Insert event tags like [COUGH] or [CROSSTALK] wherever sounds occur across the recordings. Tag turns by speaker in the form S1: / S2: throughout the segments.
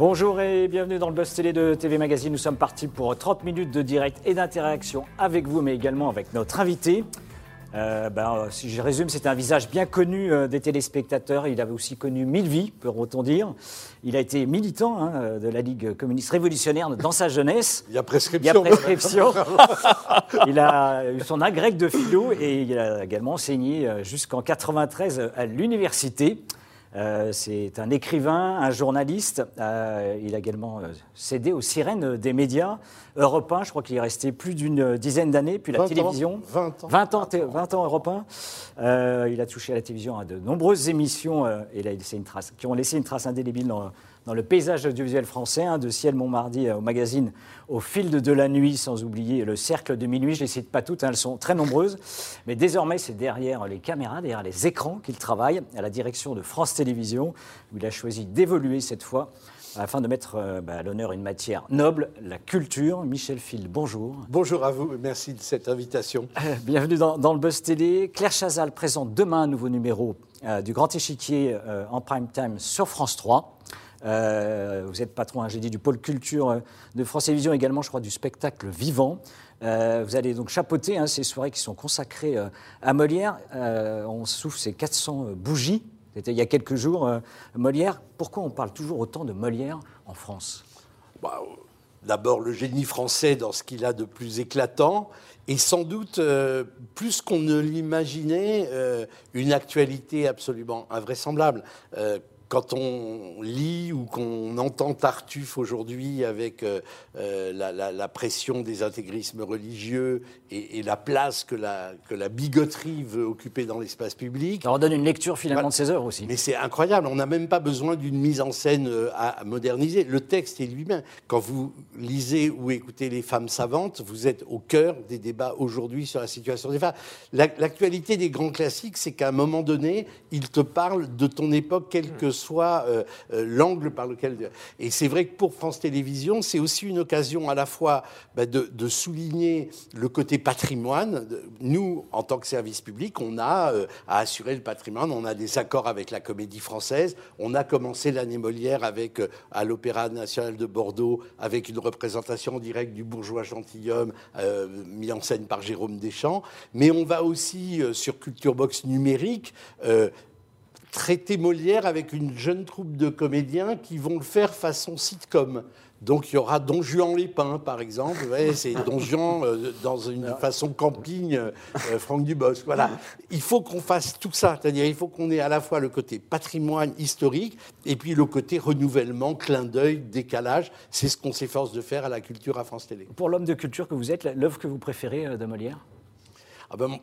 S1: Bonjour et bienvenue dans le Buzz Télé de TV Magazine. Nous sommes partis pour 30 minutes de direct et d'interaction avec vous, mais également avec notre invité. Euh, ben, si je résume, c'est un visage bien connu euh, des téléspectateurs. Il avait aussi connu mille vies, peut-on dire. Il a été militant hein, de la Ligue communiste révolutionnaire dans sa jeunesse.
S2: Il y a prescription.
S1: Il y a prescription. [LAUGHS] il a eu son agrègue de philo et il a également enseigné euh, jusqu'en 93 à l'université. Euh, c'est un écrivain, un journaliste. Euh, il a également euh, cédé aux sirènes des médias européens. Je crois qu'il est resté plus d'une dizaine d'années. Puis la télévision.
S2: 20 ans.
S1: 20 ans, 20 ans européen. il a touché à la télévision à de nombreuses émissions et a laissé une trace, qui ont laissé une trace indélébile dans, dans le paysage audiovisuel français, hein, de Ciel Montmardi euh, au magazine Au fil de, la nuit, sans oublier le cercle de minuit. Je ne les cite pas toutes, hein, elles sont très nombreuses. Mais désormais, c'est derrière les caméras, derrière les écrans qu'il travaille, à la direction de France Télévisions, où il a choisi d'évoluer cette fois afin de mettre euh, bah, à l'honneur une matière noble, la culture. Michel Phil, bonjour.
S2: Bonjour à vous, merci de cette invitation.
S1: Euh, [LAUGHS] bienvenue dans, le Buzz Télé. Claire Chazal présente demain un nouveau numéro du Grand Échiquier en prime time sur France 3. Euh, vous êtes patron, hein, j'ai dit, du pôle culture euh, de France Télévisions, également, je crois, du spectacle vivant. Euh, vous allez donc chapeauter hein, ces soirées qui sont consacrées à Molière. on souffle ces 400 bougies. C'était il y a quelques jours, Molière. Pourquoi on parle toujours autant de Molière en France?
S2: Bah, D'abord, le génie français dans ce qu'il a de plus éclatant, et sans doute, plus qu'on ne l'imaginait, une actualité absolument invraisemblable quand on lit ou qu'on entend Tartuffe aujourd'hui avec euh, euh, la, pression des intégrismes religieux et, la place que la, que la bigoterie veut occuper dans l'espace public.
S1: Ça redonne une lecture finalement de ses œuvres aussi.
S2: Mais c'est incroyable, on n'a même pas besoin d'une mise en scène euh, à, moderniser. Le texte est lui-même. Quand vous lisez ou écoutez Les femmes savantes, vous êtes au cœur des débats aujourd'hui sur la situation des femmes. L'actualité des grands classiques, c'est qu'à un moment donné, ils te parlent de ton époque, quelle que soit euh, euh, l'angle par lequel. Et c'est vrai que pour France Télévisions, c'est aussi une occasion à la fois bah, de, souligner le côté patrimoine. Nous, en tant que service public, on a euh, à assurer le patrimoine. On a des accords avec la Comédie Française. On a commencé l'année Molière avec à l'Opéra National de Bordeaux avec une représentation directe du bourgeois gentilhomme mis en scène par Jérôme Deschamps. Mais on va aussi sur Culture Box numérique traiter Molière avec une jeune troupe de comédiens qui vont le faire façon sitcom. Donc il y aura Don Juan Lépin, par exemple. c'est Don Juan euh, dans une façon camping, euh, Franck Dubosc. Voilà. Il faut qu'on fasse tout ça. C'est-à-dire il faut qu'on ait à la fois le côté patrimoine historique et puis le côté renouvellement, clin d'œil, décalage. C'est ce qu'on s'efforce de faire à la culture à France Télé.
S1: Pour l'homme de culture que vous êtes, l'œuvre que vous préférez euh, de Molière?
S2: Ah ben,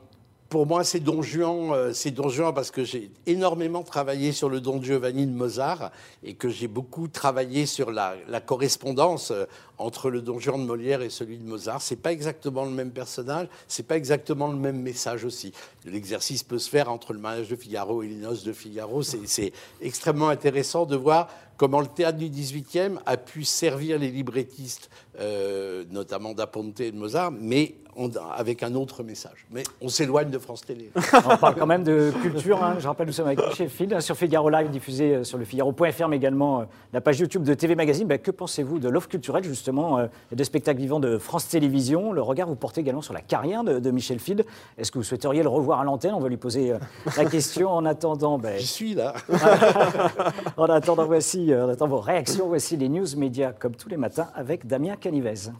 S2: pour moi, c'est Don Juan, euh, c'est Don Juan parce que j'ai énormément travaillé sur le Don Giovanni de Mozart et que j'ai beaucoup travaillé sur la, correspondance euh, entre le Don Juan de Molière et celui de Mozart. C'est pas exactement le même personnage, c'est pas exactement le même message aussi. L'exercice peut se faire entre le mariage de Figaro et les noces de Figaro. C'est extrêmement intéressant de voir comment le théâtre du XVIIIe a pu servir les librettistes, euh, notamment d'Aponte et de Mozart, mais avec un autre message. Mais on s'éloigne de France Télé. [LAUGHS]
S1: on parle quand même de culture. Hein. Je rappelle, nous sommes avec Michel Phil sur Figaro Live, diffusé euh, sur le Figaro.fr, mais également euh, la page YouTube de TV Magazine. Ben, que pensez-vous de l'offre culturelle, justement, des spectacles vivants de France Télévisions? Le regard vous portez également sur la carrière de, Michel Field. Est-ce que vous souhaiteriez le revoir à l'antenne? On va lui poser la question. En attendant,
S2: ben... j'y suis là. [LAUGHS]
S1: en attendant, voici on attend vos réactions. Voici les news médias comme tous les matins avec Damien Canivez.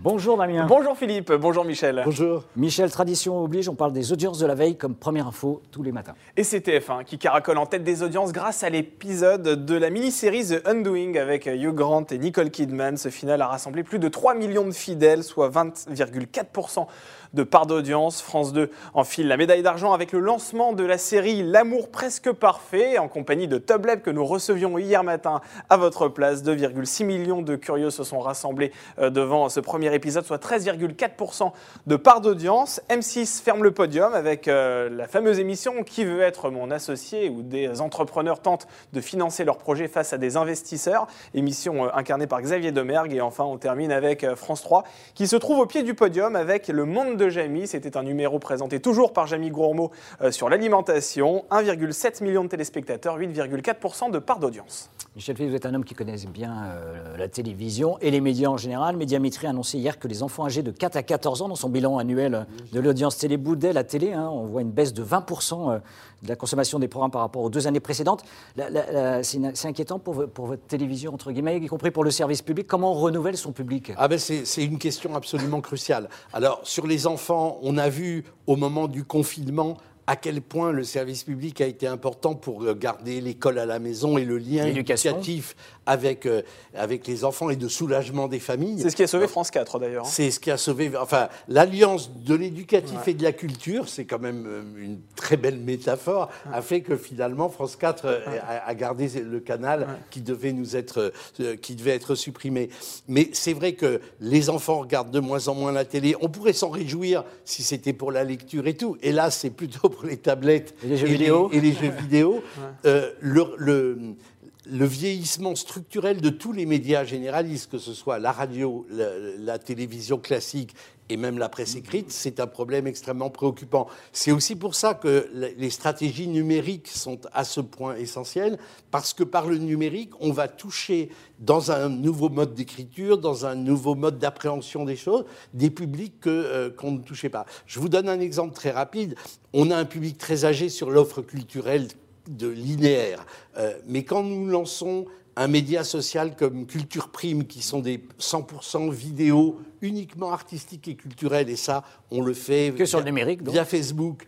S1: Bonjour Damien.
S3: Bonjour Philippe, bonjour Michel.
S2: Bonjour.
S1: Michel, tradition oblige, on parle des audiences de la veille comme première info tous les matins.
S3: Et c'est TF1 qui caracole en tête des audiences grâce à l'épisode de la mini-série The Undoing avec Hugh Grant et Nicole Kidman. Ce final a rassemblé plus de 3 millions de fidèles, soit 20,4% de part d'audience. France 2 enfile la médaille d'argent avec le lancement de la série L'amour presque parfait en compagnie de Tobleb que nous recevions hier matin à votre place. 2,6 millions de curieux se sont rassemblés euh, devant ce premier épisode, soit 13,4% de part d'audience. M6 ferme le podium avec euh, la fameuse émission Qui veut être mon associé où des entrepreneurs tentent de financer leurs projets face à des investisseurs. Émission euh, incarnée par Xavier Demergue. Et enfin, on termine avec France 3 qui se trouve au pied du podium avec Le Monde de. C'était un numéro présenté toujours par Jamie Gourmaud euh, sur l'alimentation. 1,7 million de téléspectateurs, 8,4% de part d'audience.
S1: Michel Fils, vous êtes un homme qui connaît bien euh, la télévision et les médias en général. Médiamétrie a annoncé hier que les enfants âgés de 4 à 14 ans, dans son bilan annuel de l'audience télé Boudet, la télé, hein, on voit une baisse de 20% euh, de la consommation des programmes par rapport aux deux années précédentes. C'est inquiétant pour, pour, votre télévision, entre guillemets, y compris pour le service public. Comment on renouvelle son public?
S2: Ah ben C'est une question absolument cruciale. Alors, sur les enfants, on a vu au moment du confinement à quel point le service public a été important pour euh, garder l'école à la maison et le lien éducatif avec, euh, avec les enfants et de soulagement des familles.
S3: C'est ce qui a sauvé France 4 d'ailleurs.
S2: Hein. C'est ce qui a sauvé. Enfin, l'alliance de l'éducatif et de la culture, c'est quand même euh, une très belle métaphore, a fait que finalement France 4 a, gardé le canal qui devait nous être, qui devait être supprimé. Mais c'est vrai que les enfants regardent de moins en moins la télé. On pourrait s'en réjouir si c'était pour la lecture et tout. Et là, c'est plutôt les tablettes
S1: et les jeux vidéo,
S2: et les jeux [LAUGHS] vidéo euh, le, le, vieillissement structurel de tous les médias généralistes, que ce soit la radio, la télévision classique et même la presse écrite, c'est un problème extrêmement préoccupant. C'est aussi pour ça que les stratégies numériques sont à ce point essentielles, parce que par le numérique, on va toucher dans un nouveau mode d'écriture, dans un nouveau mode d'appréhension des choses, des publics euh, qu'on ne touchait pas. Je vous donne un exemple très rapide. On a un public très âgé sur l'offre culturelle de linéaire. Euh, mais quand nous lançons un média social comme Culture Prime, qui sont des 100% vidéos uniquement artistiques et culturelles, et ça, on le fait
S1: que sur le numérique,
S2: via Facebook,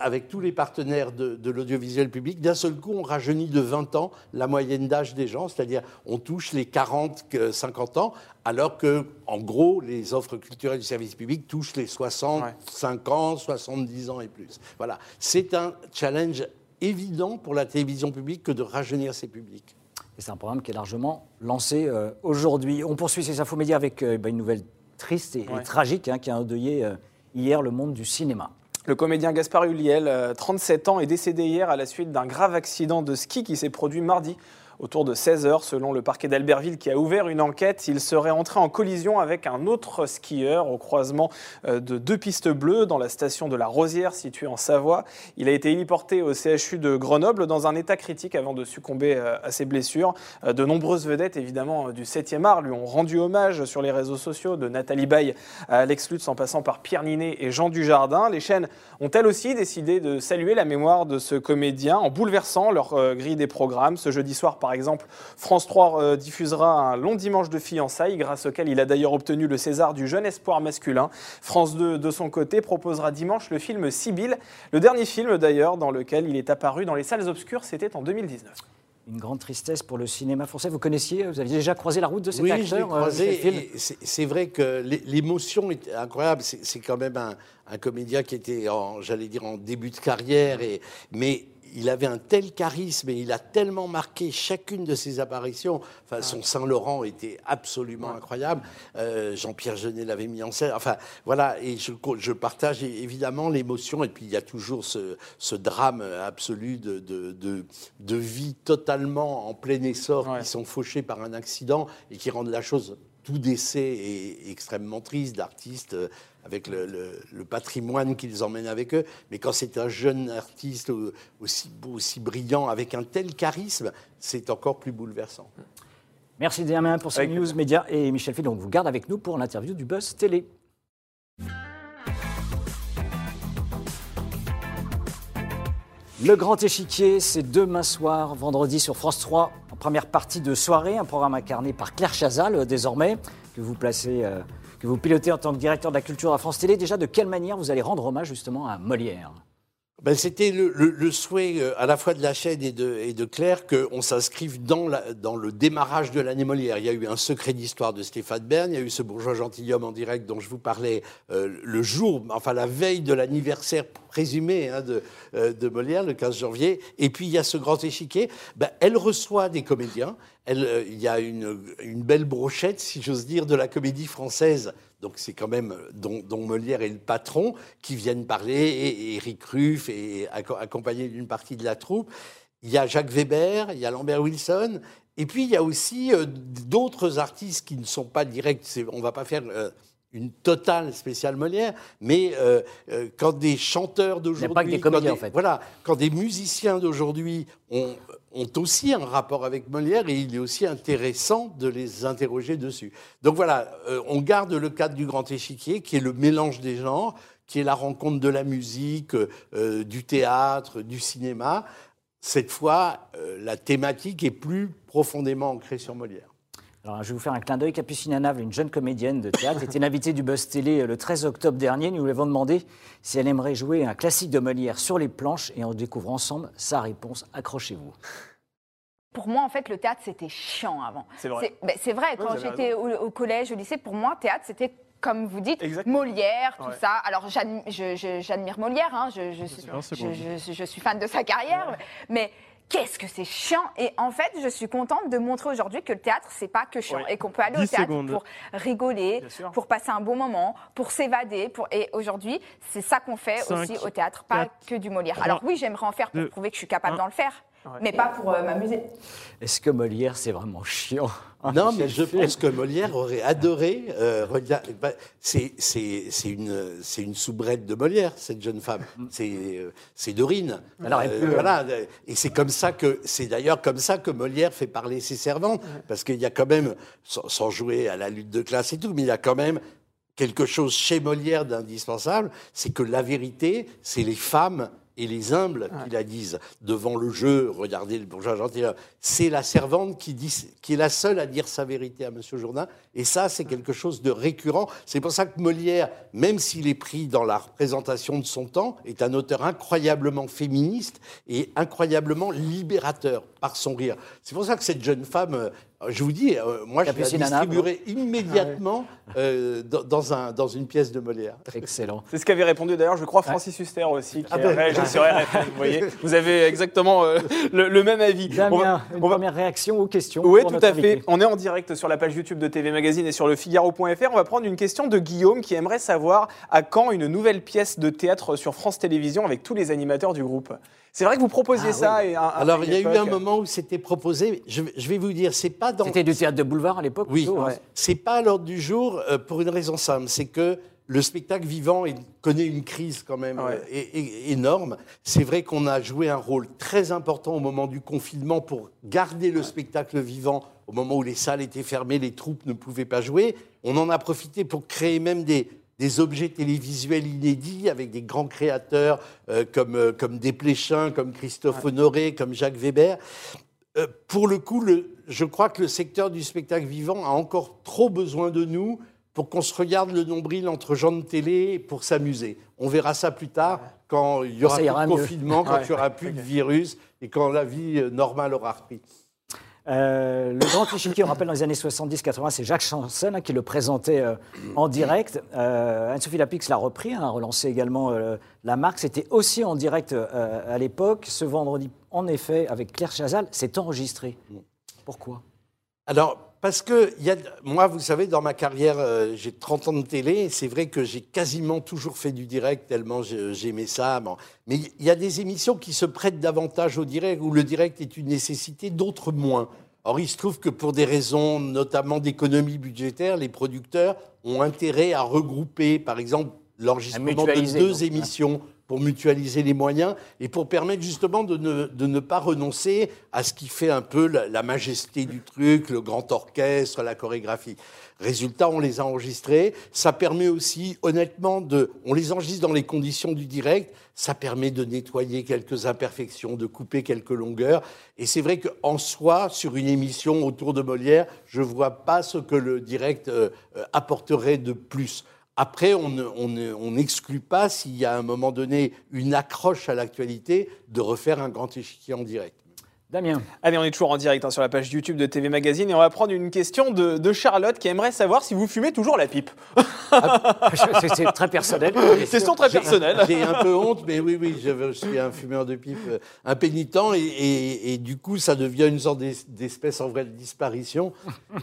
S2: avec tous les partenaires de, l'audiovisuel public. D'un seul coup, on rajeunit de 20 ans la moyenne d'âge des gens, c'est-à-dire on touche les 40-50 ans, alors que, en gros, les offres culturelles du service public touchent les 65 ans, 70 ans et plus. Voilà, c'est un challenge évident pour la télévision publique que de rajeunir ses publics
S1: c'est un programme qui est largement lancé euh, aujourd'hui. On poursuit ces infomédias avec euh, bah, une nouvelle triste et, tragique hein, qui a endeuillé euh, hier le monde du cinéma.
S3: Le comédien Gaspard Huliel, 37 ans, est décédé hier à la suite d'un grave accident de ski qui s'est produit mardi Autour de 16 heures, selon le parquet d'Albertville qui a ouvert une enquête, il serait entré en collision avec un autre skieur au croisement euh, de deux pistes bleues dans la station de la Rosière située en Savoie. Il a été héliporté au CHU de Grenoble dans un état critique avant de succomber euh, à ses blessures. Euh, de nombreuses vedettes, évidemment, du 7e art lui ont rendu hommage sur les réseaux sociaux, de Nathalie Baye à Alex Lutz en passant par Pierre Ninet et Jean Dujardin. Les chaînes ont elles aussi décidé de saluer la mémoire de ce comédien en bouleversant leur grille des programmes. Ce jeudi soir, par par exemple, France 3 euh, diffusera un long dimanche de fiançailles, grâce auquel il a d'ailleurs obtenu le César du jeune espoir masculin. France 2, de son côté, proposera dimanche le film Sibylle, le dernier film d'ailleurs dans lequel il est apparu dans les salles obscures, c'était en 2019
S1: une grande tristesse pour le cinéma français. Vous connaissiez, vous aviez déjà croisé la route de cet
S2: oui,
S1: acteur
S2: euh, croisé, C'est vrai que l'émotion est incroyable. C'est quand même un, un, comédien qui était, j'allais dire, en début de carrière, et, mais il avait un tel charisme et il a tellement marqué chacune de ses apparitions. Enfin, son Saint-Laurent était absolument incroyable. Euh, Jean-Pierre Jeunet l'avait mis en scène. Enfin, voilà, et je, je partage évidemment l'émotion. Et puis, il y a toujours ce, drame absolu de, de, vie totalement en plein essor qui sont fauchés par un accident et qui rendent la chose tout décès est extrêmement triste d'artistes euh, avec le, patrimoine qu'ils emmènent avec eux. Mais quand c'est un jeune artiste aussi beau, aussi brillant, avec un tel charisme, c'est encore plus bouleversant.
S1: Merci Damien pour ces news médias et Michel Phil, donc vous garde avec nous pour l'interview du Buzz Télé. Le Grand Échiquier, c'est demain soir, vendredi sur France 3, en première partie de soirée, un programme incarné par Claire Chazal euh, désormais, que vous placez euh, que vous pilotez en tant que directeur de la culture à France Télé. Déjà, de quelle manière vous allez rendre hommage justement à Molière?
S2: Ben, C'était le, souhait euh, à la fois de la chaîne et de, et Claire qu'on s'inscrive dans, dans le démarrage de l'année Molière. Il y a eu un secret d'histoire de Stéphane Bern, il y a eu ce bourgeois gentilhomme en direct dont je vous parlais euh, le jour, enfin la veille de l'anniversaire présumé hein, de, euh, de, Molière, le 15 janvier. Et puis il y a ce grand échiquier. Ben, elle reçoit des comédiens. Elle, il y a une, belle brochette, si j'ose dire, de la comédie française donc c'est quand même dont, Molière est le patron, qui viennent parler, et, Eric Ruff, et accompagné d'une partie de la troupe. Il y a Jacques Weber, il y a Lambert Wilson, et puis il y a aussi euh, d'autres artistes qui ne sont pas directs. On ne va pas faire euh, une totale spéciale Molière, mais euh, euh, quand des chanteurs d'aujourd'hui, quand
S1: en fait.
S2: voilà, quand des musiciens d'aujourd'hui ont, ont aussi un rapport avec Molière, et il est aussi intéressant de les interroger dessus. Donc voilà, euh, on garde le cadre du grand échiquier, qui est le mélange des genres, qui est la rencontre de la musique, du théâtre, du cinéma. Cette fois, la thématique est plus profondément ancrée sur Molière.
S1: Alors, je vais vous faire un clin d'œil. Capucine Nave, une jeune comédienne de théâtre, était l'invitée du Buzz Télé euh, le 13 octobre dernier. Nous lui avons demandé si elle aimerait jouer un classique de Molière sur les planches et on découvre ensemble sa réponse. Accrochez-vous.
S4: Pour moi, en fait, le théâtre, c'était chiant avant.
S3: C'est vrai.
S4: ben, vrai, quand j'étais au, au collège, au lycée, pour moi, théâtre, c'était comme vous dites,
S3: Exactement.
S4: Molière, tout
S3: Ouais.
S4: ça. Alors, j'admire Molière, hein, je, je, suis-
S5: un second.
S4: je- je- je suis fan de sa carrière, mais qu'est-ce que c'est chiant Et en fait, je suis contente de montrer aujourd'hui que le théâtre, c'est pas que chiant,
S3: Oui.
S4: et qu'on peut aller au
S5: 10
S4: théâtre
S5: secondes.
S4: pour rigoler, pour passer un bon moment, pour s'évader. Pour... Et aujourd'hui, c'est ça qu'on fait
S5: Cinq,
S4: aussi au théâtre, pas
S5: quatre,
S4: que du Molière.
S5: trois,
S4: Alors oui, j'aimerais en faire pour
S5: deux,
S4: prouver que je suis capable d'en le faire,
S3: Ouais.
S4: mais pas pour euh, m'amuser.
S1: Est-ce que Molière, c'est vraiment chiant?
S2: Non, mais je pense que Molière aurait adoré. euh, bah, c'est une, une soubrette de Molière, cette jeune femme. C'est euh, c'est Dorine.
S1: Alors, elle peut, euh,
S2: voilà, et c'est comme ça que c'est d'ailleurs comme ça que Molière fait parler ses servantes, parce qu'il y a quand même, sans, sans jouer à la lutte de classe et tout, mais il y a quand même quelque chose chez Molière d'indispensable, c'est que la vérité, c'est les femmes et les humbles qui la disent. Devant le jeu, regardez le bourgeois gentilhomme, c'est la servante qui, dit, qui est la seule à dire sa vérité à Monsieur Jourdain. Et ça, c'est quelque chose de récurrent. C'est pour ça que Molière, même s'il est pris dans la représentation de son temps, est un auteur incroyablement féministe et incroyablement libérateur par son rire. C'est pour ça que cette jeune femme, euh, je vous dis, euh, moi, je la distribuerai immédiatement euh, dans, dans un, dans une pièce de Molière.
S1: Excellent.
S3: C'est ce qu'avait répondu d'ailleurs, je crois, Francis Huster aussi, qui
S2: Ah ben.
S3: réagi sur RFM. Vous voyez, [LAUGHS] vous avez exactement euh, le, le même avis. On va-
S1: une
S3: on va-
S1: première réaction aux questions
S3: Oui, tout à fait. On est en direct sur la page YouTube de TV Magazine et sur le Figaro.fr. On va prendre une question de Guillaume qui aimerait savoir à quand une nouvelle pièce de théâtre sur France Télévisions avec tous les animateurs du groupe. C'est vrai que vous proposiez
S1: Ah,
S3: ça. Et un- un-
S2: Alors, il y a eu un moment où c'était proposé. Je, vais- je vais vous dire, c'est pas dans.
S1: C'était du théâtre de boulevard à l'époque
S2: Oui,
S1: hein.
S2: c'est pas à l'ordre du jour euh, pour une raison simple, c'est que le spectacle vivant il connaît une crise quand même
S3: Ouais.
S2: euh, énorme. C'est vrai qu'on a joué un rôle très important au moment du confinement pour garder le spectacle vivant au moment où les salles étaient fermées, les troupes ne pouvaient pas jouer. On en a profité pour créer même des, des objets télévisuels inédits avec des grands créateurs euh, comme, euh, comme Desplechin, comme Christophe Honoré, comme Jacques Weber. Euh, pour le coup, le- je crois que le secteur du spectacle vivant a encore trop besoin de nous pour qu'on se regarde le nombril entre gens de télé pour s'amuser. On verra ça plus tard, quand il y aura plus de
S1: mieux.
S2: confinement, quand [LAUGHS]
S3: Ouais.
S2: il n'y aura plus de virus et quand la vie normale aura repris.
S1: Euh, le grand échiquier, on rappelle, dans les années 70-80, c'est Jacques Chanson hein, qui le présentait euh, en direct. Euh, Anne-Sophie Lapix l'a repris, hein, a relancé également la marque. C'était aussi en direct à l'époque. Ce vendredi, en effet, avec Claire Chazal, c'est enregistré. Pourquoi?
S2: Alors, parce que il y a, moi, vous savez, dans ma carrière, euh, j'ai 30 ans de télé, c'est vrai que j'ai quasiment toujours fait du direct, tellement j'aimais ça. Bon. Mais il y a des émissions qui se prêtent davantage au direct, où le direct est une nécessité, d'autres moins. Or, il se trouve que pour des raisons notamment d'économie budgétaire, les producteurs ont intérêt à regrouper, par exemple, l'enregistrement de deux
S1: donc,
S2: émissions pour mutualiser les moyens et pour permettre justement de ne, ne pas renoncer à ce qui fait un peu la, majesté du truc, le grand orchestre, la chorégraphie. Résultat, on les a enregistrés. Ça permet aussi, honnêtement, de, on les enregistre dans les conditions du direct. Ça permet de nettoyer quelques imperfections, de couper quelques longueurs. Et c'est vrai qu'en soi, sur une émission autour de Molière, je vois pas ce que le direct euh, euh, apporterait de plus. Après, on ne- on ne- on n'exclut pas, s'il y a à un moment donné une accroche à l'actualité, de refaire un grand échiquier en direct.
S1: Damien,
S3: Allez, on est toujours en direct hein, sur la page YouTube de TV Magazine et on va prendre une question de, de Charlotte qui aimerait savoir si vous fumez toujours la pipe.
S1: c'est c'est très personnel.
S3: Question très personnelle.
S2: J'ai un peu honte, mais oui, oui, je, je suis un fumeur de pipe euh, impénitent et, et- et du coup, ça devient une sorte d'es- d'espèce en vraie disparition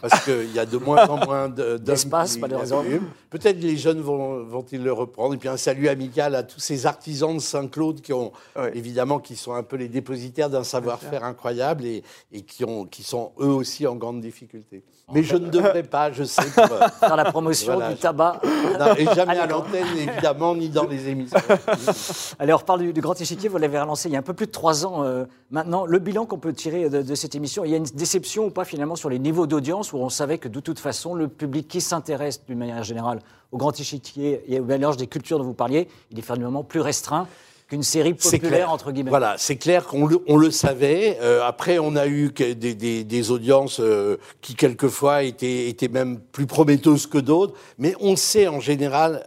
S2: parce qu'il y a de moins en moins
S1: D'espace, malheureusement.
S2: Peut-être les jeunes vont- vont-ils le reprendre. Et puis un salut amical à tous ces artisans de Saint-Claude qui ont,
S3: Ouais.
S2: évidemment, qui sont un peu les dépositaires d'un savoir-faire incroyable incroyables et, et qui, ont, qui sont eux aussi en grande difficulté. Mais je ne devrais pas, je sais, pour, euh, [LAUGHS]
S1: Faire la promotion
S2: Voilà,
S1: du tabac.
S2: non, et jamais à l'antenne, évidemment, ni dans les émissions. [LAUGHS]
S1: Allez, on reparle du, du Grand Échiquier. Vous l'avez relancé il y a un peu plus de trois ans euh, maintenant. Le bilan qu'on peut tirer de, de cette émission, il y a une déception ou pas finalement sur les niveaux d'audience où on savait que de toute façon, le public qui s'intéresse d'une manière générale au Grand Échiquier et au mélange des cultures dont vous parliez, il est finalement plus restreint qu'une série
S2: C'est
S1: populaire,
S2: clair.
S1: entre guillemets.
S2: Voilà, c'est clair qu'on le, on le savait. Euh, après, on a eu des, des- des audiences euh, qui, quelquefois, étaient, étaient même plus prometteuses que d'autres. Mais on sait, en général,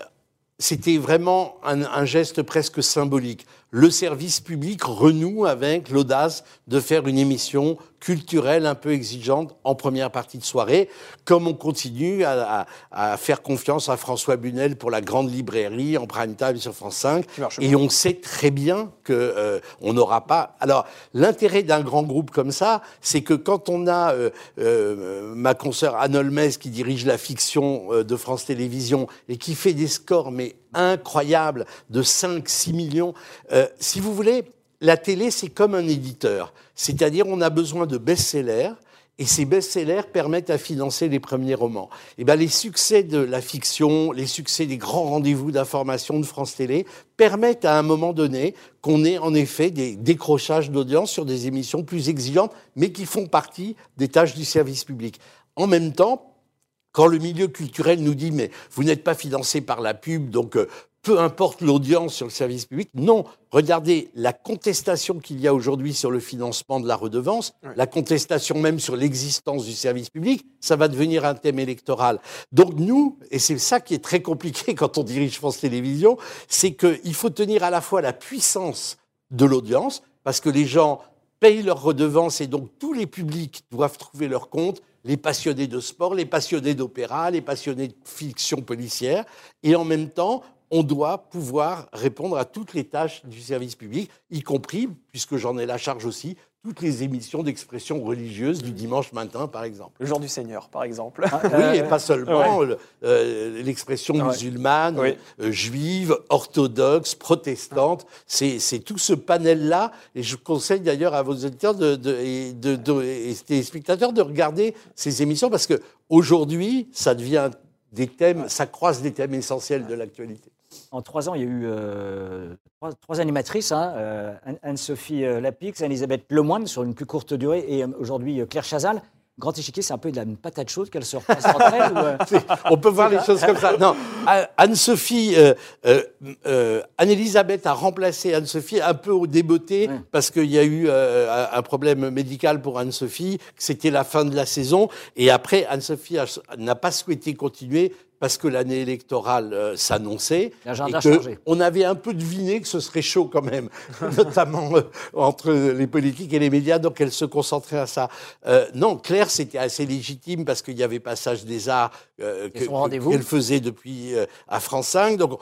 S2: c'était vraiment un, un geste presque symbolique. Le service public renoue avec l'audace de faire une émission culturelle un peu exigeante en première partie de soirée, comme on continue à, à- à faire confiance à François Bunel pour la grande librairie en prime time sur France 5.
S3: Qui marche
S2: Et on sait très bien que euh, on n'aura pas. Alors l'intérêt d'un grand groupe comme ça, c'est que quand on a euh, euh, ma consoeur Anne Holmes qui dirige la fiction euh, de France Télévisions et qui fait des scores mais incroyables de 5-6 millions, euh, si vous voulez, la télé c'est comme un éditeur, c'est-à-dire on a besoin de best-sellers. Et ces best-sellers permettent à financer les premiers romans. Et ben, les succès de la fiction, les succès des grands rendez-vous d'information de France Télé permettent à un moment donné qu'on ait en effet des décrochages d'audience sur des émissions plus exigeantes, mais qui font partie des tâches du service public. En même temps, quand le milieu culturel nous dit mais vous n'êtes pas financé par la pub, donc euh, peu importe l'audience sur le service public. Non, regardez la contestation qu'il y a aujourd'hui sur le financement de la redevance, la contestation même sur l'existence du service public, ça va devenir un thème électoral. Donc nous, et c'est ça qui est très compliqué [LAUGHS] quand on dirige France Télévisions, c'est qu'il faut tenir à la fois la puissance de l'audience, parce que les gens payent leurs redevances et donc tous les publics doivent trouver leur compte, les passionnés de sport, les passionnés d'opéra, les passionnés de fiction policière, et en même temps, on doit pouvoir répondre à toutes les tâches du service public, y compris, puisque j'en ai la charge aussi, toutes les émissions d'expression religieuse du dimanche matin, par exemple.
S3: Le jour du Seigneur, par exemple.
S2: Oui, et pas [LAUGHS] seulement le- euh, l'expression
S1: Ouais.
S2: musulmane, euh, juive, orthodoxe, protestante. C'est tout ce panel-là. Et je conseille d'ailleurs à vos auditeurs de, de- et, de, de- et téléspectateurs de regarder ces émissions parce que aujourd'hui, ça devient des thèmes, ça croise des thèmes essentiels de l'actualité.
S1: En trois ans, il y a eu euh, trois, trois animatrices, hein, euh, Anne- Anne-Sophie euh, Lapix, Elisabeth Lemoine sur une plus courte durée et aujourd'hui Claire Chazal. Grand échiquier, c'est un peu de la patate chaude qu'elle se repasse entre elles ou, [LAUGHS]
S2: On peut voir les choses comme ça. Non, A- Anne-Sophie, euh, euh, euh, Anne-Elisabeth a remplacé Anne-Sophie un peu au débeauté
S1: Ouais.
S2: parce qu'il y a eu un problème médical pour Anne-Sophie, que c'était la fin de la saison. Et après, Anne-Sophie n'a pas souhaité continuer parce que l'année électorale euh, s'annonçait.
S1: L'agenda a changé.
S2: On avait un peu deviné que ce serait chaud quand même, [LAUGHS] notamment euh, entre les politiques et les médias, donc elle se concentrait à ça. Euh, non, Claire, c'était assez légitime parce qu'il y avait Passage des Arts qu'elle faisait depuis à France 5. Donc,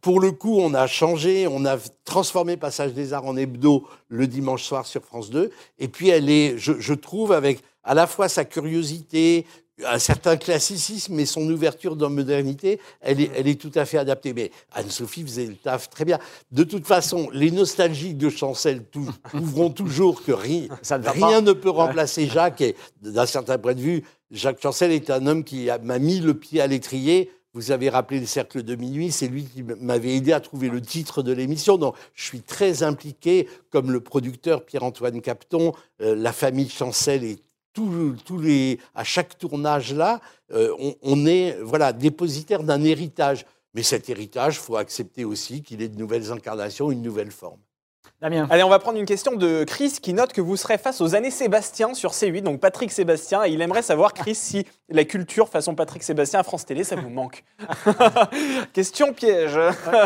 S2: pour le coup, on a changé, on a transformé Passage des Arts en hebdo le dimanche soir sur France 2. Et puis, elle est, je, je trouve, avec à la fois sa curiosité, un certain classicisme et son ouverture dans la modernité, elle est, elle est tout à fait adaptée. Mais Anne-Sophie faisait le taf très bien. De toute façon, les nostalgiques de Chancel trouveront toujours que ri- [LAUGHS]
S1: Ça ne va
S2: rien ne peut remplacer Jacques. Et d'un certain point de vue, Jacques Chancel est un homme qui m'a mis le pied à l'étrier. Vous avez rappelé le cercle de minuit, c'est lui qui m'avait aidé à trouver le titre de l'émission. Donc, je suis très impliqué, comme le producteur Pierre-Antoine Capton, euh, la famille Chancel et tous tous les, à chaque tournage là, euh, on, on est voilà dépositaire d'un héritage. Mais cet héritage, faut accepter aussi qu'il ait de nouvelles incarnations, une nouvelle forme.
S1: Damien.
S3: Allez, on va prendre une question de Chris qui note que vous serez face aux années Sébastien sur C8, donc Patrick Sébastien, et il aimerait savoir, Chris, si la culture façon Patrick Sébastien à France Télé, ça vous manque. [LAUGHS] question piège,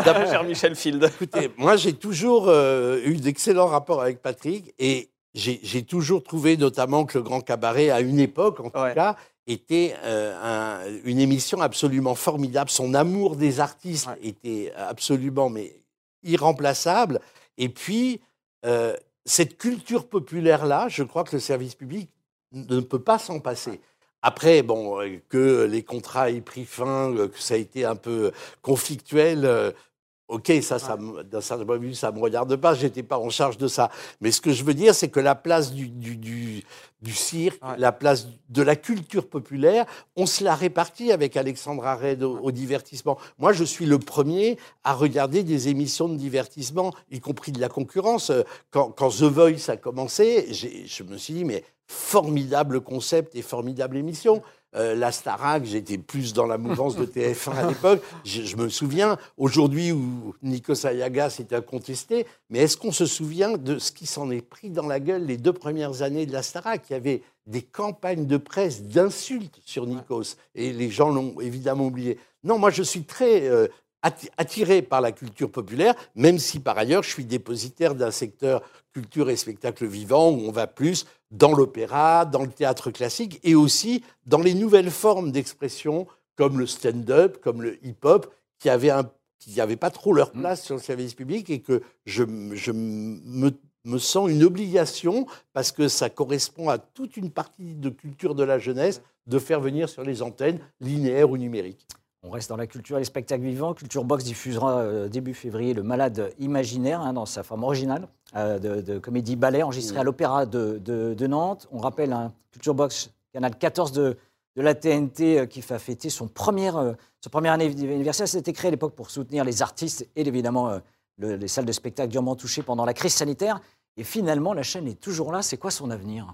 S3: cher Michel Field.
S2: Écoutez, moi j'ai toujours euh, eu d'excellents rapports avec Patrick et j'ai toujours trouvé notamment que le Grand Cabaret, à une époque en tout cas, était euh, un- une émission absolument formidable. Son amour des artistes
S3: Ouais.
S2: était absolument mais irremplaçable. Et puis, euh, cette culture populaire-là, je crois que le service public ne peut pas s'en passer. Après, bon, euh, que les contrats aient pris fin, que ça a été un peu conflictuel, Ok, ça, ça, d'un certain point de vue, ça me regarde pas, je n'étais pas en charge de ça. Mais ce que je veux dire, c'est que la place du, du, du, du cirque,
S3: Ouais.
S2: la place de la culture populaire, on se la répartit avec Alexandre Arred au, au divertissement. Moi, je suis le premier à regarder des émissions de divertissement, y compris de la concurrence. Quand, quand The Voice a commencé, je me suis dit, mais formidable concept et formidable émission. Euh, la Starac, j'étais plus dans la mouvance de TF1 à l'époque. [LAUGHS] Je, je me souviens, aujourd'hui où Nikos Ayaga s'était contesté, mais est-ce qu'on se souvient de ce qui s'en est pris dans la gueule les deux premières années de la Starac? Il y avait des campagnes de presse d'insultes sur Nikos, et les gens l'ont évidemment oublié. Non, moi je suis très euh, attiré par la culture populaire, même si par ailleurs je suis dépositaire d'un secteur culture et spectacle vivant où on va plus dans l'opéra, dans le théâtre classique et aussi dans les nouvelles formes d'expression comme le stand-up, comme le hip-hop, qui avaient un qui n'avaient pas trop leur place sur le service public et que je, me, me sens une obligation, parce que ça correspond à toute une partie de culture de la jeunesse, de faire venir sur les antennes linéaires ou numériques.
S1: On reste dans la culture et les spectacles vivants. Culture Box diffusera euh, début février Le Malade imaginaire hein, dans sa forme originale euh, de, de comédie ballet enregistré à l'Opéra de, de- de Nantes. On rappelle un Culture Box, canal 14 de, la TNT euh, qui va fêter son premier, son premier anniversaire. C'était créé à l'époque pour soutenir les artistes et évidemment le- les salles de spectacle durement touchées pendant la crise sanitaire. Et finalement, la chaîne est toujours là. C'est quoi son avenir?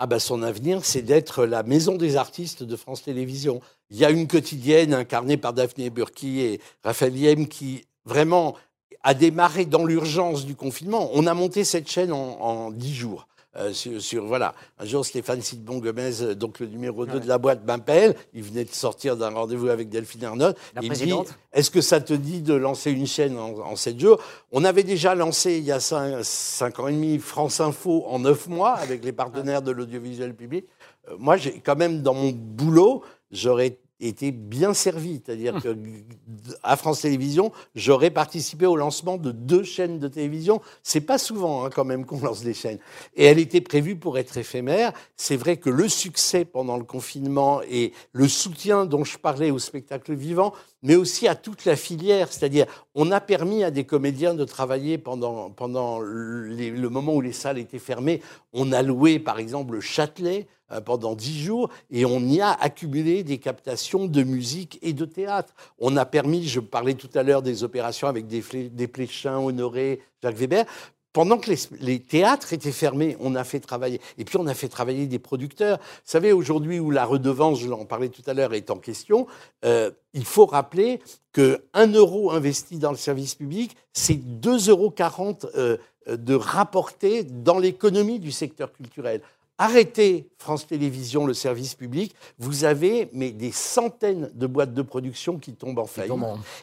S2: Ah ben son avenir, c'est d'être la maison des artistes de France Télévisions. Il y a une quotidienne incarnée par Daphné Burki et Raphaël Yem qui vraiment a démarré dans l'urgence du confinement. On a monté cette chaîne en, 10 jours. Euh, sur, sur- voilà, un jour Stéphane Sidbon Gomez, euh, donc le numéro 2
S3: Ouais.
S2: de la boîte, m'appelle. Il venait de sortir d'un rendez-vous avec Delphine Arnaud.
S1: La
S2: Il me dit
S1: présidente
S2: Est-ce que ça te dit de lancer une chaîne en, 7 jours? On avait déjà lancé il y a 5, ans et demi France Info en 9 mois avec les partenaires de l'audiovisuel public. Euh, moi, j'ai quand même dans mon boulot, j'aurais été bien servi. C'est-à-dire que à France Télévisions, j'aurais participé au lancement de deux chaînes de télévision. C'est pas souvent hein, quand même qu'on lance des chaînes. Et elle était prévue pour être éphémère. C'est vrai que le succès pendant le confinement et le soutien dont je parlais au spectacle vivant, mais aussi à toute la filière, c'est-à-dire on a permis à des comédiens de travailler pendant, pendant le moment où les salles étaient fermées. On a loué par exemple le Châtelet euh, pendant dix jours et on y a accumulé des captations de musique et de théâtre. On a permis, je parlais tout à l'heure des opérations avec des Pléchins, Honoré, Jacques Weber. Pendant que les, théâtres étaient fermés, on a fait travailler. Et puis on a fait travailler des producteurs. Vous savez, aujourd'hui où la redevance, je l'en parlais tout à l'heure, est en question, euh, il faut rappeler que 1 euro investi dans le service public, c'est 2,40 euros euh, de rapporté dans l'économie du secteur culturel. Arrêtez France Télévisions, le service public, vous avez mais des centaines de boîtes de production qui tombent en faillite.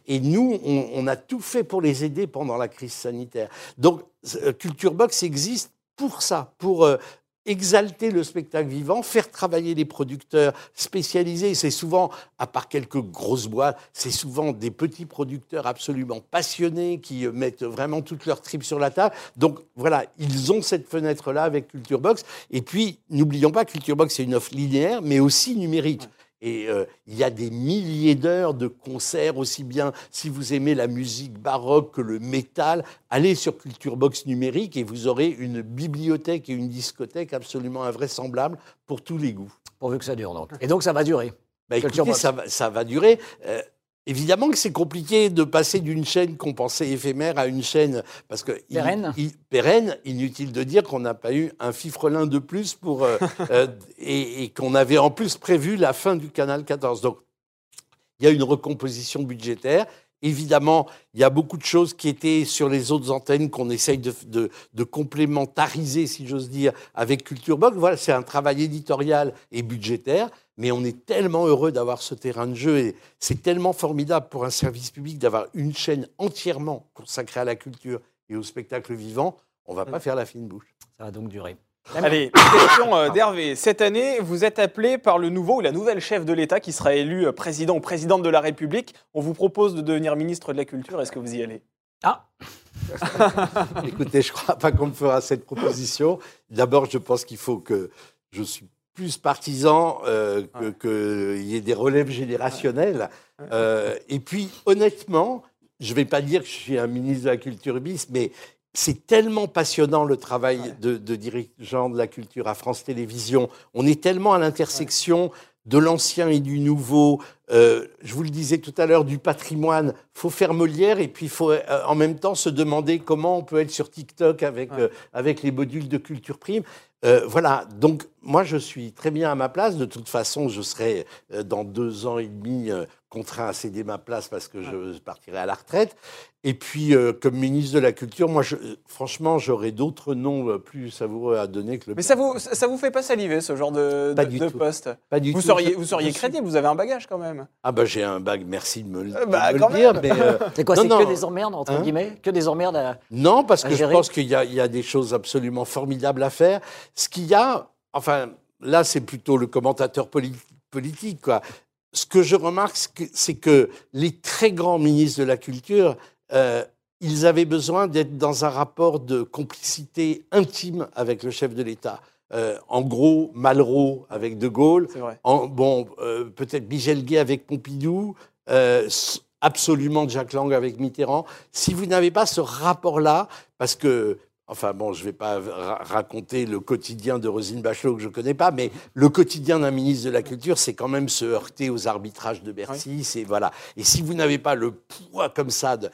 S2: Et nous, on, on a tout fait pour les aider pendant la crise sanitaire. Donc, euh, Culture Box existe pour ça, pour euh, exalter le spectacle vivant, faire travailler les producteurs spécialisés. C'est souvent, à part quelques grosses boîtes, c'est souvent des petits producteurs absolument passionnés qui euh, mettent vraiment toutes leurs tripes sur la table. Donc voilà, ils ont cette fenêtre-là avec Culture Box. Et puis, n'oublions pas, Culture Box, c'est une offre linéaire, mais aussi numérique. Et euh, il y a des milliers d'heures de concerts, aussi bien si vous aimez la musique baroque que le métal, allez sur Culture Box numérique et vous aurez une bibliothèque et une discothèque absolument invraisemblables pour tous les goûts.
S1: Pourvu que ça dure donc. Et donc ça va durer.
S2: Bah,
S1: Culture
S2: écoutez,
S1: Box.
S2: ça va, ça va durer. Euh, évidemment que c'est compliqué de passer d'une chaîne qu'on pensait éphémère à une chaîne parce que
S1: Pérenne.
S2: il- pérenne. Inutile de dire qu'on n'a pas eu un fifrelin de plus pour euh, [LAUGHS] euh, et, et qu'on avait en plus prévu la fin du canal 14. Donc il y a une recomposition budgétaire. Évidemment, il y a beaucoup de choses qui étaient sur les autres antennes qu'on essaye de, de- de complémentariser, si j'ose dire, avec Culture Box. Voilà, c'est un travail éditorial et budgétaire, mais on est tellement heureux d'avoir ce terrain de jeu et c'est tellement formidable pour un service public d'avoir une chaîne entièrement consacrée à la culture et au spectacle vivant. On ne va pas faire la fine bouche.
S1: Ça va donc durer.
S3: Allez, question euh, d'Hervé. Cette année, vous êtes appelé par le nouveau ou la nouvelle chef de l'État qui sera élu euh, président ou présidente de la République. On vous propose de devenir ministre de la Culture. Est-ce que vous y allez?
S1: Ah, [LAUGHS]
S2: Écoutez, je ne crois pas qu'on me fera cette proposition. D'abord, je pense qu'il faut que je suis plus partisan euh, que- qu'il y ait des relèves générationnelles. Euh, et puis, honnêtement, je ne vais pas dire que je suis un ministre de la culture bis, mais c'est tellement passionnant le travail de, de dirigeant de la culture à France Télévisions. On est tellement à l'intersection de l'ancien et du nouveau. Euh, je vous le disais tout à l'heure, du patrimoine. faut faire Molière et puis il faut euh, en même temps se demander comment on peut être sur TikTok avec, euh, avec les modules de culture prime. Voilà, donc moi je suis très bien à ma place. De toute façon, je serai euh, dans deux ans et demi euh, contraint à céder ma place parce que je partirai à la retraite. Et puis, euh, comme ministre de la Culture, moi, je, franchement, j'aurais d'autres noms plus savoureux à donner que le.
S3: Mais ça vous, ça vous fait pas saliver ce genre de,
S2: Pas
S3: de-
S2: du
S3: de
S2: tout.
S3: poste
S2: Pas du
S3: Vous
S2: tout.
S3: seriez, vous seriez crédible, vous avez un bagage quand même.
S2: Ah bah j'ai un bac, merci de me, le- de
S3: bah,
S2: me
S3: quand
S2: le dire.
S3: même.
S2: Euh, [LAUGHS]
S1: C'est quoi C'est que des emmerdes, entre
S2: Hein
S1: guillemets Que des emmerdes à...
S2: Non, parce
S1: à
S2: que je pense qu'il y a des choses absolument formidables à faire. Ce qu'il y a, enfin, là, c'est plutôt le commentateur poli- politique, quoi. Ce que je remarque, c'est que- les très grands ministres de la culture, euh, ils avaient besoin d'être dans un rapport de complicité intime avec le chef de l'État. Euh, en gros, Malraux avec De Gaulle, en- bon, euh, peut-être Michel Guay avec Pompidou, euh, absolument Jacques Lang avec Mitterrand. Si vous n'avez pas ce rapport-là, parce que, enfin bon, je ne vais pas ra- raconter le quotidien de Rosine Bachelot que je ne connais pas, mais le quotidien d'un ministre de la Culture, c'est quand même se heurter aux arbitrages de Bercy. C'est voilà. Et si vous n'avez pas le poids comme ça, de,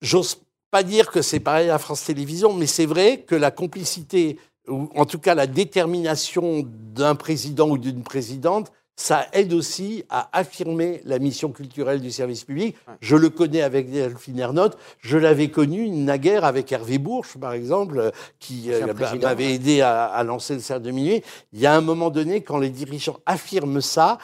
S2: j'ose pas dire que c'est pareil à France Télévisions, mais c'est vrai que la complicité, ou en tout cas la détermination d'un président ou d'une présidente, ça aide aussi à affirmer la mission culturelle du service public. Je le connais avec Delphine Ernotte, je l'avais connu naguère avec Hervé Bourges, par exemple, euh, qui euh,
S1: président,
S2: m'avait aidé à, à lancer le cercle de minuit. Il y a un moment donné, quand les dirigeants affirment ça,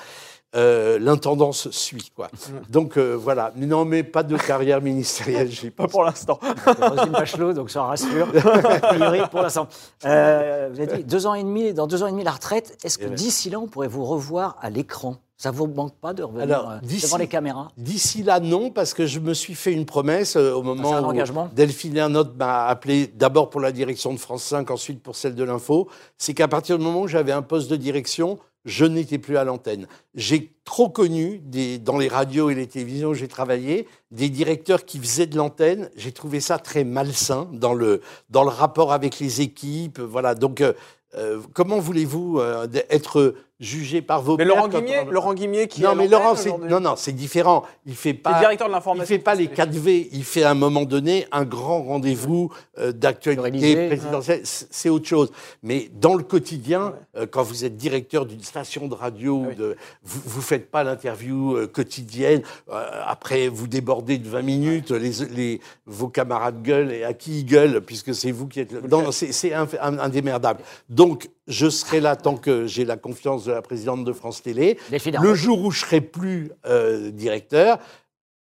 S2: euh, l'intendance suit. Quoi. [LAUGHS] Donc euh, voilà, non mais pas de carrière ministérielle, j'ai pas
S3: Pas pour l'instant. [LAUGHS]
S1: Roselyne Bachelot, donc ça rassure. [LAUGHS] A priori, pour l'instant. Euh, vous avez dit deux ans et demi, dans deux ans et demi la retraite. Est-ce que
S2: Eh ouais.
S1: d'ici là, on pourrait vous revoir à l'écran? Ça vous manque pas de revenir
S2: Alors,
S1: devant les caméras?
S2: D'ici là, non, parce que je me suis fait une promesse euh, au moment
S1: un
S2: où
S1: engagement?
S2: Delphine Ernotte m'a appelé d'abord pour la direction de France 5, ensuite pour celle de l'info. C'est qu'à partir du moment où j'avais un poste de direction, je n'étais plus à l'antenne. J'ai trop connu, dans les radios et les télévisions où j'ai travaillé, des directeurs qui faisaient de l'antenne. J'ai trouvé ça très malsain dans le, dans le rapport avec les équipes. Voilà. Donc, euh, euh, comment voulez-vous euh, être jugé par vos
S3: Mais
S2: pairs
S3: Laurent Guimier,
S2: on-
S3: Laurent Guimier qui est
S2: non,
S3: à
S2: mais Laurent, c'est non, non, c'est différent. Il fait pas.
S3: le directeur de
S2: Il
S3: l'information.
S2: fait pas les 4 V. Il fait à un moment donné un grand rendez-vous euh, d'actualité présidentielle. C'est autre chose. Mais dans le quotidien, euh, quand vous êtes directeur d'une station de radio,
S3: Ah oui.
S2: de, vous vous faites pas l'interview euh, quotidienne. Euh, après, vous débordez de 20 minutes. Les, les, vos camarades gueulent et à qui ils gueulent puisque c'est vous qui êtes. le- Non, c'est indémerdable. Donc, je serai là tant que j'ai la confiance de la présidente de France Télé. Le jour où je serai plus euh, directeur,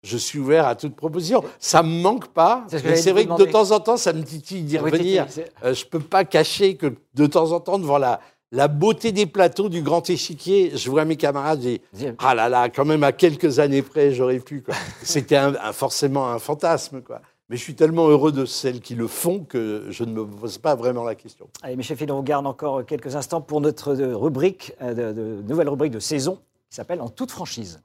S2: je suis ouvert à toute proposition. Ça me manque pas.
S1: C'est ce
S2: vrai que de temps en temps, ça me titille d'y
S1: Oui,
S2: revenir.
S1: c'est-
S2: Euh, je peux pas cacher que de temps en temps, devant la, la beauté des plateaux du grand échiquier, je vois mes camarades et
S1: c'est-
S2: ah là là, quand même à quelques années près, j'aurais pu. C'était forcément un fantasme. Quoi. Mais je suis tellement heureux de celles qui le font que je ne me pose pas vraiment la question.
S1: Allez, mes chefs, on garde encore quelques instants pour notre euh, rubrique, euh, de, de- nouvelle rubrique de saison qui s'appelle En toute franchise.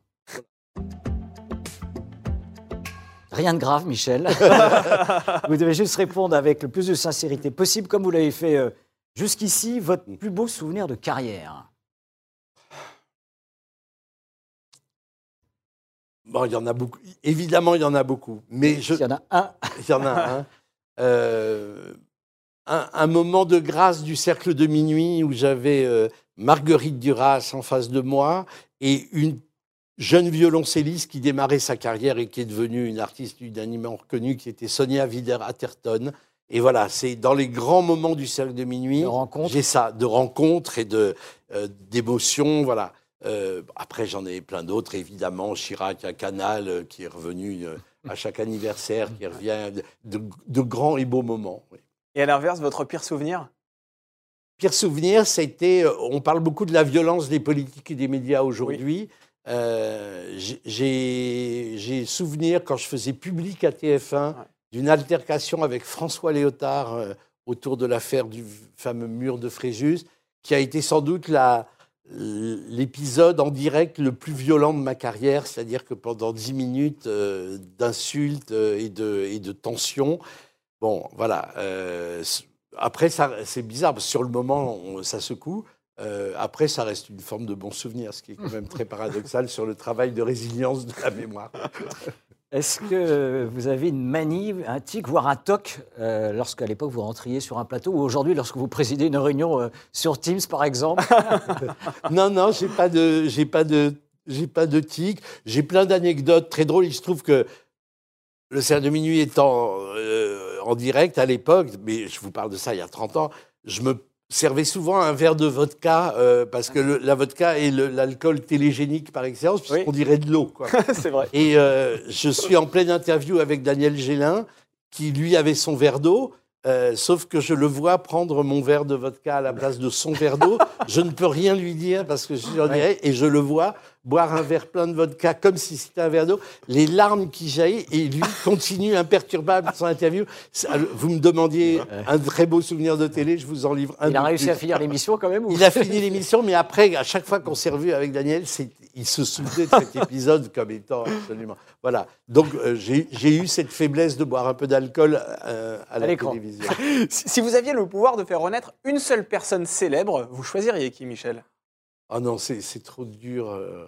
S1: Rien de grave, Michel. [LAUGHS] vous devez juste répondre avec le plus de sincérité possible, comme vous l'avez fait euh, jusqu'ici, votre plus beau souvenir de carrière.
S2: Bon, il y en a beaucoup. Évidemment, il y en a beaucoup. Mais je,
S1: Il y en a un. [LAUGHS]
S2: Il y en a un. Euh, un, un moment de grâce du cercle de minuit où j'avais euh, Marguerite Duras en face de moi et une jeune violoncelliste qui démarrait sa carrière et qui est devenue une artiste unanimement reconnue, qui était Sonia Wider-Atherton. Et voilà, c'est dans les grands moments du cercle de minuit,
S1: De rencontre.
S2: j'ai ça, de rencontres et de euh, d'émotions, voilà. Euh, après, j'en ai plein d'autres, évidemment. Chirac à Canal, euh, qui est revenu euh, à chaque [LAUGHS] anniversaire, qui revient, de, de grands et beaux moments. oui.
S3: Et à l'inverse, votre pire souvenir?
S2: Pire souvenir, c'était. On parle beaucoup de la violence des politiques et des médias aujourd'hui. Euh, j'ai- souvenir, quand je faisais public à TF1,
S3: Ouais.
S2: d'une altercation avec François Léotard euh, autour de l'affaire du fameux mur de Fréjus, qui a été sans doute la, l'épisode en direct le plus violent de ma carrière, c'est-à-dire que pendant dix minutes euh, d'insultes euh, et de, et de tensions, bon, voilà. euh, après, c'est bizarre, parce que sur le moment, ça secoue. Euh, après, ça reste une forme de bon souvenir, ce qui est quand même très paradoxal sur le travail de résilience de la mémoire.
S1: Est-ce que vous avez une manie, un tic, voire un toc, euh, lorsqu'à l'époque vous rentriez sur un plateau, ou aujourd'hui lorsque vous présidez une réunion euh, sur Teams par exemple [LAUGHS]
S2: Non, non, j'ai pas de, j'ai pas de, j'ai pas de tic. J'ai plein d'anecdotes très drôles. Il se trouve que le cercle de minuit étant euh, en direct à l'époque, mais je vous parle de ça il y a 30 ans, je me servais souvent un verre de vodka euh, parce que le- la vodka est l'alcool télégénique par excellence, puisqu'on
S3: Oui.
S2: dirait de l'eau. [LAUGHS]
S3: c'est vrai.
S2: Et euh, je suis en pleine interview avec Daniel Gélin, qui lui avait son verre d'eau. euh, sauf que je le vois prendre mon verre de vodka à la place de son verre d'eau. [LAUGHS] Je ne peux rien lui dire parce que je suis en direct et je le vois boire un verre plein de vodka comme si c'était un verre d'eau. Les larmes qui jaillissent et lui [LAUGHS] continue imperturbable son interview. Ça, Vous me demandiez un très beau souvenir de télé, je vous en livre un.
S1: Il a réussi
S2: plus.
S1: à finir l'émission quand même ou-
S2: Il a [LAUGHS] fini l'émission, mais après, à chaque fois qu'on s'est revu avec Daniel, il se souvenait de cet [LAUGHS] épisode comme étant absolument. Voilà. Donc, euh, j'ai eu cette faiblesse de boire un peu d'alcool euh, à la
S1: l'écran.
S2: télévision.
S3: Si si vous aviez le pouvoir de faire renaître une seule personne célèbre, vous choisiriez qui, Michel?
S2: Oh non, c'est trop dur. euh.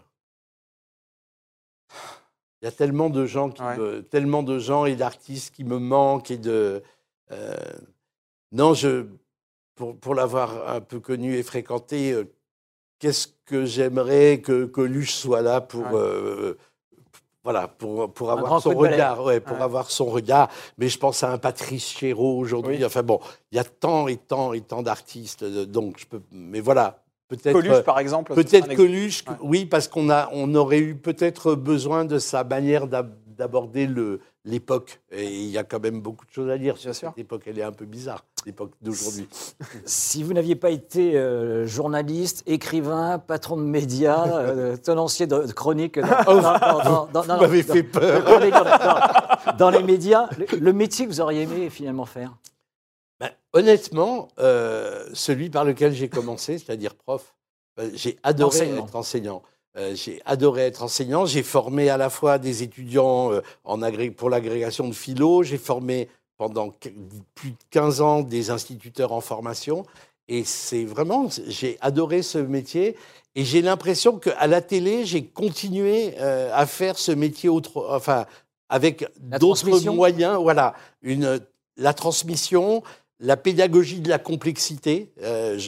S2: Il y a tellement de gens, qui
S3: Ouais.
S2: me- tellement de gens et d'artistes qui me manquent et de. euh, non, je, pour, pour l'avoir un peu connu et fréquenté, euh, qu'est-ce que j'aimerais que Coluche soit là pour.
S3: Ouais.
S2: euh, voilà, pour, pour avoir son regard, ouais, pour
S3: Ouais.
S2: avoir son regard. Mais je pense à un Patrice Chéreau aujourd'hui.
S3: Oui.
S2: Enfin bon, il y a tant et tant et tant d'artistes, donc je peux. Mais voilà, peut-être.
S3: Coluche,
S2: euh,
S3: par exemple.
S2: Peut-être. Coluche,
S3: Ouais.
S2: oui, parce qu'on a, on aurait eu peut-être besoin de sa manière d'ab- d'aborder le- l'époque. Et il y a quand même beaucoup de choses à dire sur
S3: Bien sûr.
S2: cette époque. Elle est un peu bizarre, l'époque d'aujourd'hui.
S1: Si vous n'aviez pas été euh, journaliste, écrivain, patron de médias, euh, tenancier de, dans- [LAUGHS]
S2: Vous m'avez fait peur.
S1: dans les médias, le, le métier que vous auriez aimé finalement faire?
S2: Ben, honnêtement, euh, celui par lequel j'ai commencé, c'est-à-dire prof, euh, j'ai adoré
S1: Enseignant.
S2: être enseignant. Euh, j'ai adoré être enseignant. J'ai formé à la fois des étudiants euh, en pour l'agrégation de philo. J'ai formé pendant plus de 15 ans des instituteurs en formation. Et c'est vraiment, j'ai adoré ce métier. Et j'ai l'impression qu'à la télé, j'ai continué euh, à faire ce métier autre, enfin, avec d'autres moyens. Voilà, une, la transmission, la pédagogie de la complexité. Euh,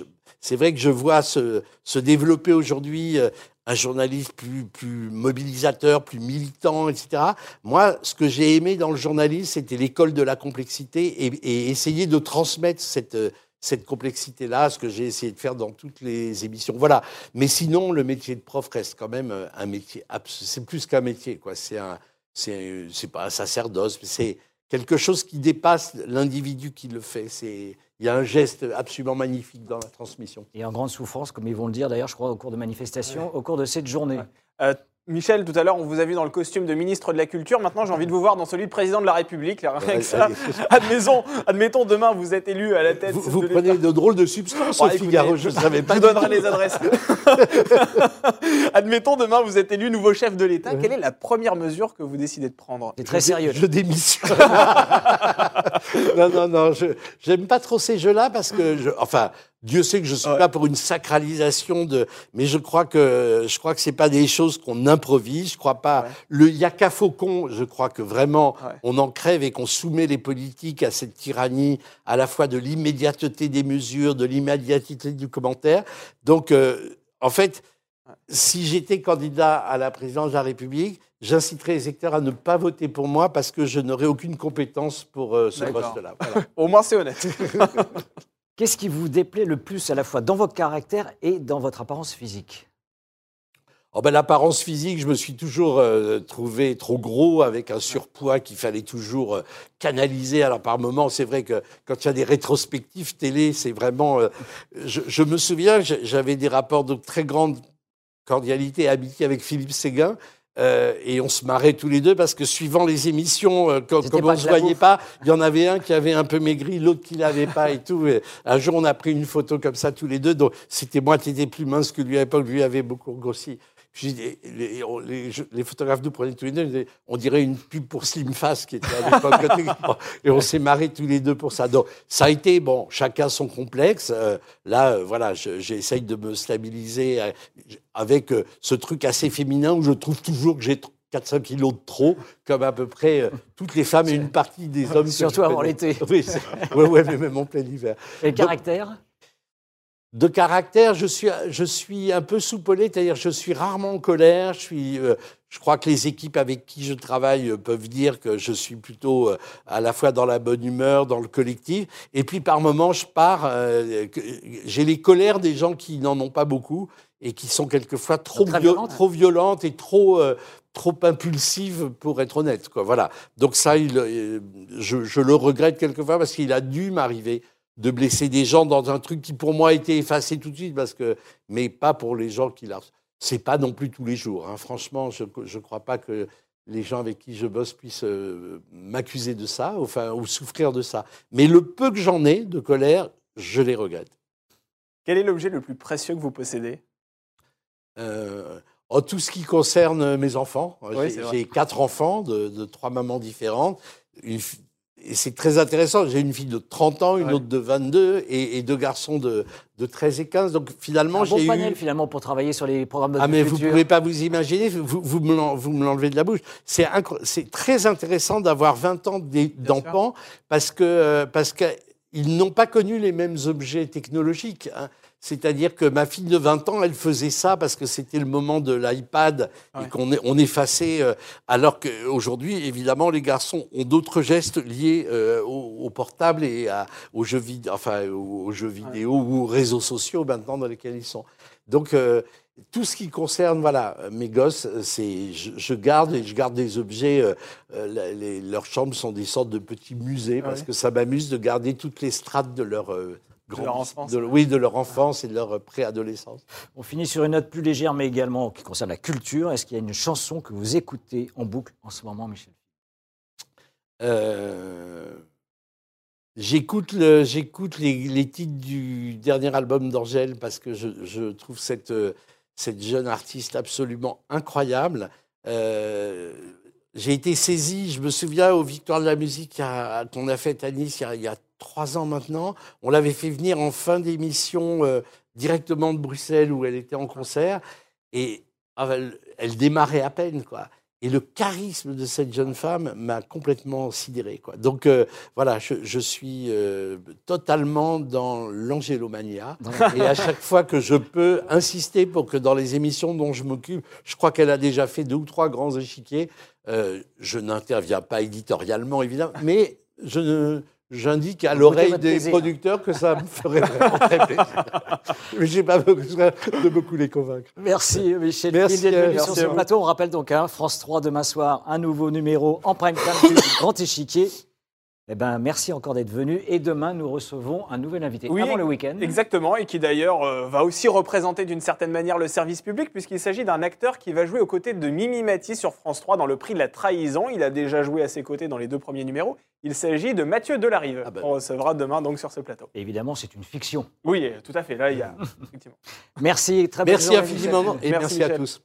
S2: c'est vrai que je vois se, se développer aujourd'hui euh, un journaliste plus, plus mobilisateur, plus militant, etc. Moi, ce que j'ai aimé dans le journalisme, c'était l'école de la complexité et, essayer de transmettre cette, cette complexité-là, ce que j'ai essayé de faire dans toutes les émissions. Voilà. Mais sinon, le métier de prof reste quand même euh, un métier. C'est plus qu'un métier, quoi. C'est un, c'est pas un sacerdoce, mais c'est quelque chose qui dépasse l'individu qui le fait. C'est, il y a un geste absolument magnifique dans la transmission.
S1: Et en grande souffrance, comme ils vont le dire d'ailleurs, je crois, au cours de manifestations, au cours de cette journée.
S3: Euh, Michel, tout à l'heure, on vous a vu dans le costume de ministre de la Culture. Maintenant, j'ai envie de vous voir dans celui de président de la République. Là, rien que ça. Admettons, admettons, demain, vous êtes élu à la tête
S2: Vous, prenez de drôles de substances
S3: Bon,
S2: Figaro, je ne savais pas.
S3: Je vous donnerai les adresses. [LAUGHS] Admettons, demain, vous êtes élu nouveau chef de l'État. Quelle est la première mesure que vous décidez de prendre?
S1: C'est très sérieux.
S2: Je démissionne. [LAUGHS] non, non, non, je j'aime pas trop ces jeux-là parce que, je, enfin, Dieu sait que je suis
S3: Ouais.
S2: pas pour une sacralisation de, mais je crois que je crois que c'est pas des choses qu'on improvise. Je crois pas.
S3: Ouais.
S2: Le Yaka Faucon, je crois que vraiment
S3: Ouais.
S2: on en crève et qu'on soumet les politiques à cette tyrannie à la fois de l'immédiateté des mesures, de l'immédiateté du commentaire. Donc, euh, en fait, si j'étais candidat à la présidence de la République, j'inciterais les électeurs à ne pas voter pour moi parce que je n'aurais aucune compétence pour euh, ce poste-là. Voilà. [LAUGHS]
S3: Au moins, c'est honnête. [LAUGHS]
S1: Qu'est-ce qui vous déplaît le plus à la fois dans votre caractère et dans votre apparence physique?
S2: Oh ben, L'apparence physique, je me suis toujours euh, trouvé trop gros avec un surpoids qu'il fallait toujours euh, canaliser. Alors par moments, c'est vrai que quand il y a des rétrospectives télé, c'est vraiment... euh, je, me souviens, j'avais des rapports de très grande cordialité amitié avec Philippe Séguin. Euh, et on se marrait tous les deux parce que suivant les émissions, euh, comme, comme on
S1: de
S2: se voyait
S1: bouffe.
S2: pas, il y en avait un qui avait un peu maigri, l'autre qui l'avait pas et tout. Et un jour, on a pris une photo comme ça tous les deux. Donc c'était moi qui étais plus mince que lui à l'époque. Lui avait beaucoup grossi. Je dis, les, les- les- photographes nous prenaient tous les deux. On dirait une pub pour Slim Fast qui était à l'époque. [LAUGHS] et on s'est marrés tous les deux pour ça. Donc ça a été bon, chacun son complexe. Euh, là, euh, voilà, je- j'essaye de me stabiliser euh, avec euh, ce truc assez féminin où je trouve toujours que j'ai 400 kilos de trop, comme à peu près euh, toutes les femmes et une partie des hommes.
S1: Surtout avant l'été.
S2: Oui, ouais, ouais, mais même en plein hiver.
S1: Et le caractère?
S2: De caractère, je suis, je suis un peu soupolé, c'est-à-dire je suis rarement en colère. Je, suis, euh, je crois que les équipes avec qui je travaille euh, peuvent dire que je suis plutôt euh, à la fois dans la bonne humeur, dans le collectif. Et puis par moments, je pars. euh, J'ai les colères des gens qui n'en ont pas beaucoup et qui sont quelquefois trop,
S1: violentes.
S2: trop violentes et trop, trop impulsives pour être honnête. Quoi. Voilà. Donc ça, il, je, je le regrette quelquefois parce qu'il a dû m'arriver de blesser des gens dans un truc qui pour moi a été effacé tout de suite parce que mais pas pour les gens qui la c'est pas non plus tous les jours hein. franchement je je crois pas que les gens avec qui je bosse puissent euh, m'accuser de ça enfin ou souffrir de ça. Mais le peu que j'en ai de colère je les regrette.
S3: Quel est l'objet le plus précieux que vous possédez?
S2: Euh, en tout ce qui concerne mes enfants,
S3: Oui,
S2: j'ai- quatre enfants de, de trois mamans différentes. Une et c'est très intéressant. J'ai une fille de 30 ans, une
S3: Ouais.
S2: autre de 22 et, et deux garçons de, de 13 et 15. Donc finalement,
S1: Un bon
S2: j'ai
S1: panel
S2: eu.
S1: finalement pour travailler sur les programmes de
S2: Ah mais vous
S1: futur.
S2: pouvez pas vous imaginer, vous, vous me l'enlevez de la bouche. C'est incro- très intéressant d'avoir 20 ans d'enfants parce que euh, parce qu'ils n'ont pas connu les mêmes objets technologiques. hein. C'est-à-dire que ma fille de 20 ans, elle faisait ça parce que c'était le moment de l'iPad et qu'on on effaçait. euh, alors qu'aujourd'hui, évidemment, les garçons ont d'autres gestes liés euh, au, au portable et à- aux jeux vidéo, enfin aux, aux jeux vidéo ou aux réseaux sociaux maintenant dans lesquels ils sont. Donc euh, tout ce qui concerne voilà mes gosses, euh, c'est je, je garde et je garde des objets. euh, euh, la- les- leurs chambres sont des sortes de petits musées parce que ça m'amuse de garder toutes les strates de leur euh,
S3: De leur enfance.
S2: de- oui, de leur enfance et de leur préadolescence.
S1: On finit sur une note plus légère, mais également qui concerne la culture. Est-ce qu'il y a une chanson que vous écoutez en boucle en ce moment, Michel?
S2: Euh, J'écoute le, j'écoute les, les titres du dernier album d'Angèle parce que je, je trouve cette, cette jeune artiste absolument incroyable. Euh, j'ai été saisi, je me souviens, aux Victoires de la musique qu'on a fait à Nice il y a, il y a trois ans maintenant. On l'avait fait venir en fin d'émission euh, directement de Bruxelles où elle était en concert et ah, elle, elle démarrait à peine, quoi. Et le charisme de cette jeune femme m'a complètement sidéré. Quoi. Donc euh, voilà, je, je suis euh, totalement dans l'angélomania. Et à chaque fois que je peux insister pour que dans les émissions dont je m'occupe, je crois qu'elle a déjà fait deux ou trois grands échiquiers, euh, je n'interviens pas éditorialement, évidemment, mais je ne... J'indique à l'oreille des
S1: plaisir.
S2: producteurs que ça me ferait [LAUGHS] vraiment très plaisir. Mais je n'ai pas besoin de beaucoup les convaincre.
S1: Merci Michel
S2: Merci,
S1: venu
S2: merci
S1: sur ce plateau. On rappelle donc hein, France 3 demain soir, un nouveau numéro en prime time du Grand Échiquier. Eh ben, merci encore d'être venu. Et demain, nous recevons un nouvel invité
S3: Oui,
S1: avant le week-end.
S3: Exactement, et qui d'ailleurs euh, va aussi représenter d'une certaine manière le service public, puisqu'il s'agit d'un acteur qui va jouer aux côtés de Mimi Mati sur France 3 dans le prix de la trahison. Il a déjà joué à ses côtés dans les deux premiers numéros. Il s'agit de Mathieu Delarive,
S2: Ah bah.
S3: qu'on recevra demain donc sur ce plateau.
S1: Évidemment, c'est une fiction.
S3: Oui, tout à fait, là, il y a [LAUGHS] effectivement.
S1: Merci, très
S2: Merci infiniment et
S3: Merci,
S2: merci à tous.